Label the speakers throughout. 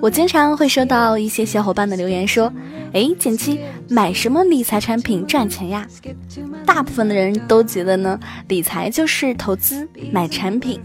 Speaker 1: 我经常会收到一些小伙伴的留言说：“哎，简七，买什么理财产品赚钱呀？”大部分的人都觉得呢，理财就是投资买产品。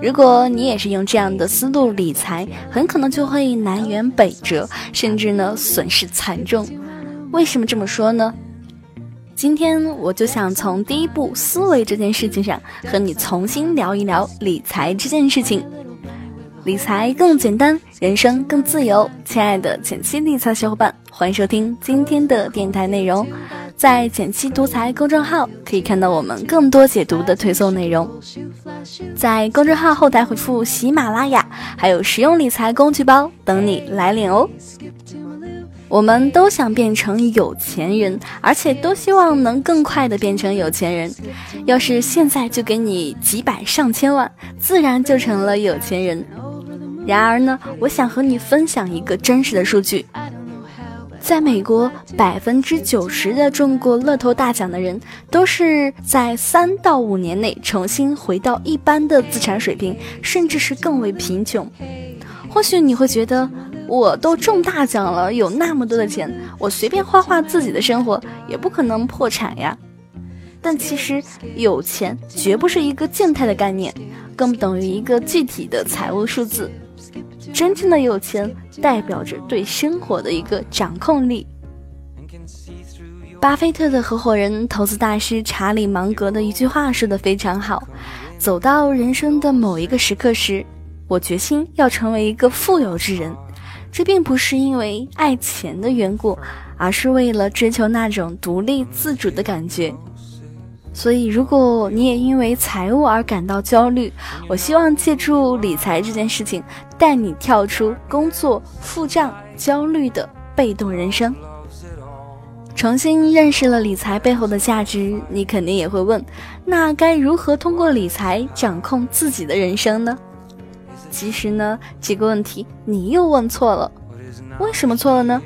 Speaker 1: 如果你也是用这样的思路理财，很可能就会南辕北辙，甚至呢损失惨重。为什么这么说呢？今天我就想从第一步思维这件事情上和你重新聊一聊理财这件事情。理财更简单，人生更自由。亲爱的简七理财小伙伴，欢迎收听今天的电台内容。在简七独裁公众号可以看到我们更多解读的推送内容。在公众号后台回复“喜马拉雅”，还有实用理财工具包等你来领哦。我们都想变成有钱人，而且都希望能更快的变成有钱人。要是现在就给你几百上千万，自然就成了有钱人。然而呢，我想和你分享一个真实的数据，在美国，百分之九十的中过乐透大奖的人，都是在三到五年内重新回到一般的资产水平，甚至是更为贫穷。或许你会觉得，我都中大奖了，有那么多的钱，我随便花花自己的生活，也不可能破产呀。但其实，有钱绝不是一个静态的概念，更不等于一个具体的财务数字。真正的有钱，代表着对生活的一个掌控力。巴菲特的合伙人、投资大师查理芒格的一句话说的非常好：走到人生的某一个时刻时，我决心要成为一个富有之人。这并不是因为爱钱的缘故，而是为了追求那种独立自主的感觉。所以，如果你也因为财务而感到焦虑，我希望借助理财这件事情，带你跳出工作付账焦虑的被动人生，重新认识了理财背后的价值。你肯定也会问，那该如何通过理财掌控自己的人生呢？其实呢，这个问题你又问错了。为什么错了呢？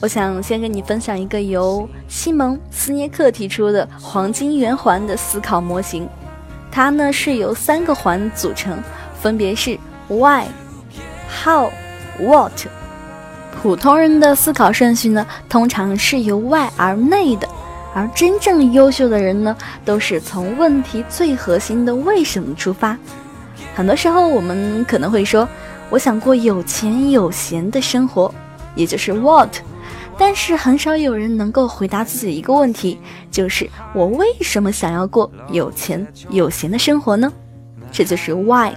Speaker 1: 我想先跟你分享一个由西蒙斯涅克提出的黄金圆环的思考模型，它呢是由三个环组成，分别是 Why、How、What。普通人的思考顺序呢，通常是由外而内的，而真正优秀的人呢，都是从问题最核心的为什么出发。很多时候我们可能会说，我想过有钱有闲的生活，也就是 What。但是很少有人能够回答自己一个问题，就是我为什么想要过有钱有闲的生活呢？这就是 why。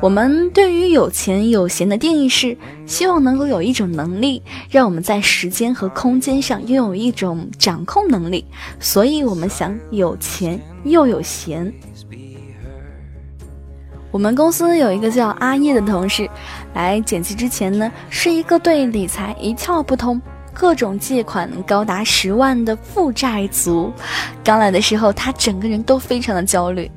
Speaker 1: 我们对于有钱有闲的定义是，希望能够有一种能力，让我们在时间和空间上拥有一种掌控能力，所以我们想有钱又有闲。我们公司有一个叫阿叶的同事，来剪辑之前呢，是一个对理财一窍不通。各种借款高达十万的负债族，刚来的时候，他整个人都非常的焦虑。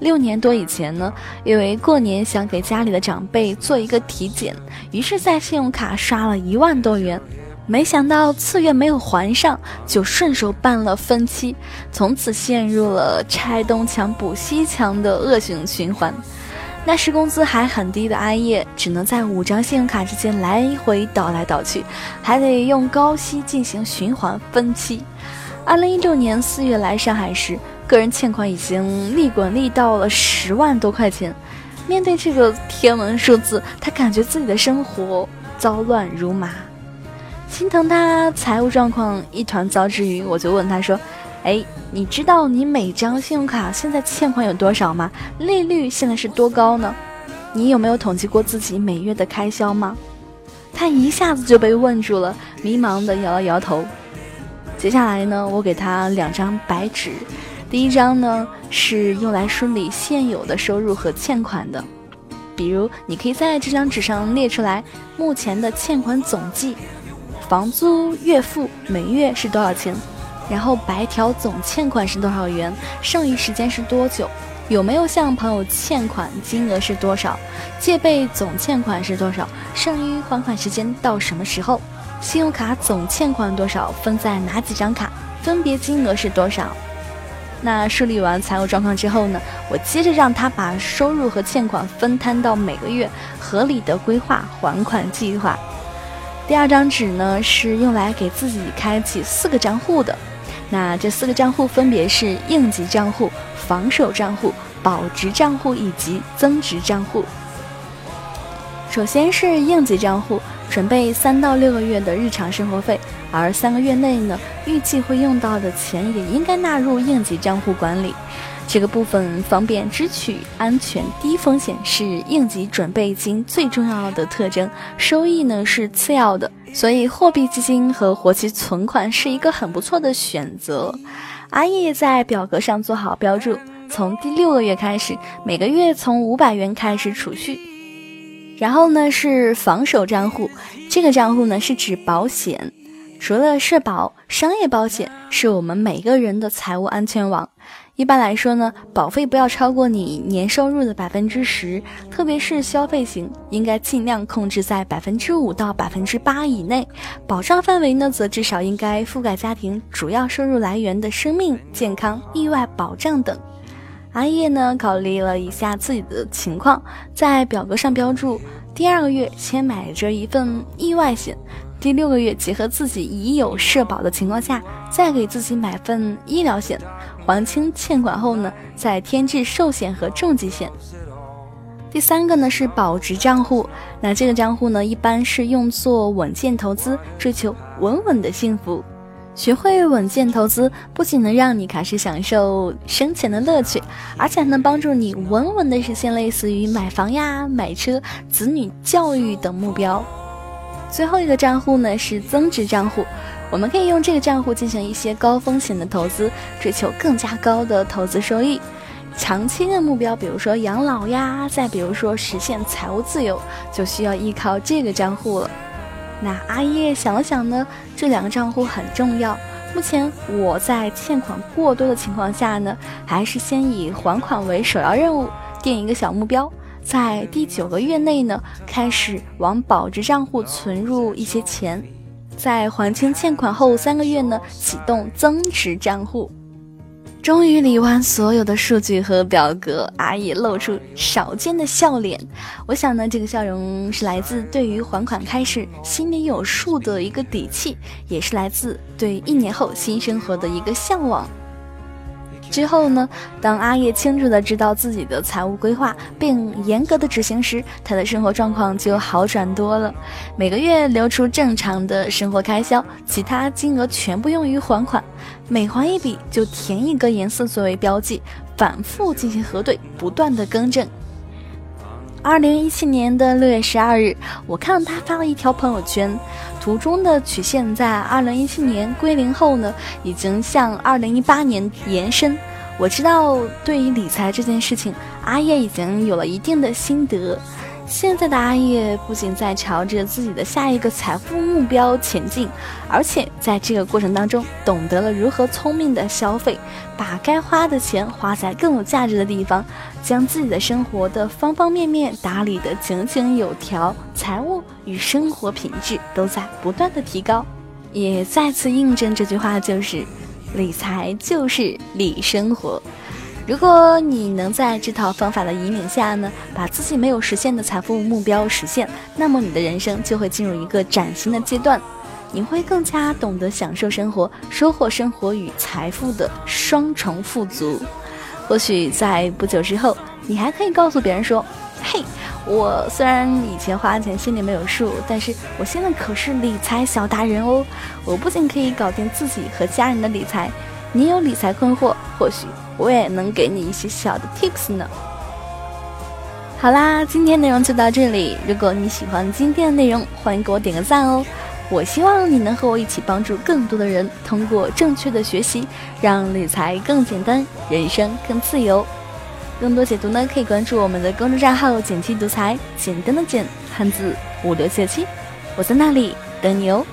Speaker 1: 六年多以前呢，因为过年想给家里的长辈做一个体检，于是在信用卡刷了一万多元，没想到次月没有还上，就顺手办了分期，从此陷入了拆东墙补西墙的恶性循环。那时工资还很低的阿叶，只能在五张信用卡之间来回倒来倒去，还得用高息进行循环分期。二零一六年四月来上海时，个人欠款已经利滚利到了十万多块钱。面对这个天文数字，他感觉自己的生活糟乱如麻，心疼他财务状况一团糟之余，我就问他说。哎，你知道你每张信用卡现在欠款有多少吗？利率现在是多高呢？你有没有统计过自己每月的开销吗？他一下子就被问住了，迷茫的摇了摇头。接下来呢，我给他两张白纸，第一张呢是用来梳理现有的收入和欠款的，比如你可以在这张纸上列出来目前的欠款总计，房租月付每月是多少钱。然后白条总欠款是多少元？剩余时间是多久？有没有向朋友欠款？金额是多少？借呗总欠款是多少？剩余还款时间到什么时候？信用卡总欠款多少？分在哪几张卡？分别金额是多少？那梳理完财务状况之后呢，我接着让他把收入和欠款分摊到每个月，合理的规划还款计划。第二张纸呢是用来给自己开启四个账户的，那这四个账户分别是应急账户、防守账户、保值账户以及增值账户。首先是应急账户，准备三到六个月的日常生活费，而三个月内呢，预计会用到的钱也应该纳入应急账户管理。这个部分方便支取，安全低风险是应急准备金最重要的特征，收益呢是次要的，所以货币基金和活期存款是一个很不错的选择。阿易在表格上做好标注，从第六个月开始，每个月从五百元开始储蓄。然后呢是防守账户，这个账户呢是指保险，除了社保，商业保险是我们每个人的财务安全网。一般来说呢，保费不要超过你年收入的百分之十，特别是消费型，应该尽量控制在百分之五到百分之八以内。保障范围呢，则至少应该覆盖家庭主要收入来源的生命、健康、意外保障等。阿叶呢，考虑了一下自己的情况，在表格上标注：第二个月先买着一份意外险，第六个月结合自己已有社保的情况下，再给自己买份医疗险，还清欠款后呢，再添置寿险和重疾险。第三个呢是保值账户，那这个账户呢，一般是用作稳健投资，追求稳稳的幸福。学会稳健投资，不仅能让你开始享受生钱的乐趣，而且还能帮助你稳稳的实现类似于买房呀、买车、子女教育等目标。最后一个账户呢是增值账户，我们可以用这个账户进行一些高风险的投资，追求更加高的投资收益。长期的目标，比如说养老呀，再比如说实现财务自由，就需要依靠这个账户了。那阿叶想了想呢，这两个账户很重要。目前我在欠款过多的情况下呢，还是先以还款为首要任务，定一个小目标，在第九个月内呢，开始往保值账户存入一些钱，在还清欠款后三个月呢，启动增值账户。终于理完所有的数据和表格，阿姨露出少见的笑脸。我想呢，这个笑容是来自对于还款开始心里有数的一个底气，也是来自对一年后新生活的一个向往。之后呢，当阿叶清楚的知道自己的财务规划，并严格的执行时，他的生活状况就好转多了。每个月留出正常的生活开销，其他金额全部用于还款，每还一笔就填一个颜色作为标记，反复进行核对，不断的更正。二零一七年的六月十二日，我看到他发了一条朋友圈，图中的曲线在二零一七年归零后呢，已经向二零一八年延伸。我知道，对于理财这件事情，阿叶已经有了一定的心得。现在的阿叶不仅在朝着自己的下一个财富目标前进，而且在这个过程当中，懂得了如何聪明的消费，把该花的钱花在更有价值的地方，将自己的生活的方方面面打理得井井有条，财务与生活品质都在不断的提高，也再次印证这句话就是，理财就是理生活。如果你能在这套方法的引领下呢，把自己没有实现的财富目标实现，那么你的人生就会进入一个崭新的阶段，你会更加懂得享受生活，收获生活与财富的双重富足。或许在不久之后，你还可以告诉别人说：“嘿，我虽然以前花钱心里没有数，但是我现在可是理财小达人哦！我不仅可以搞定自己和家人的理财，你有理财困惑，或许……”我也能给你一些小的 tips 呢。好啦，今天内容就到这里。如果你喜欢今天的内容，欢迎给我点个赞哦。我希望你能和我一起帮助更多的人，通过正确的学习，让理财更简单，人生更自由。更多解读呢，可以关注我们的公众账号“简七独裁，简单的简，汉字五六七七，我在那里等你哦。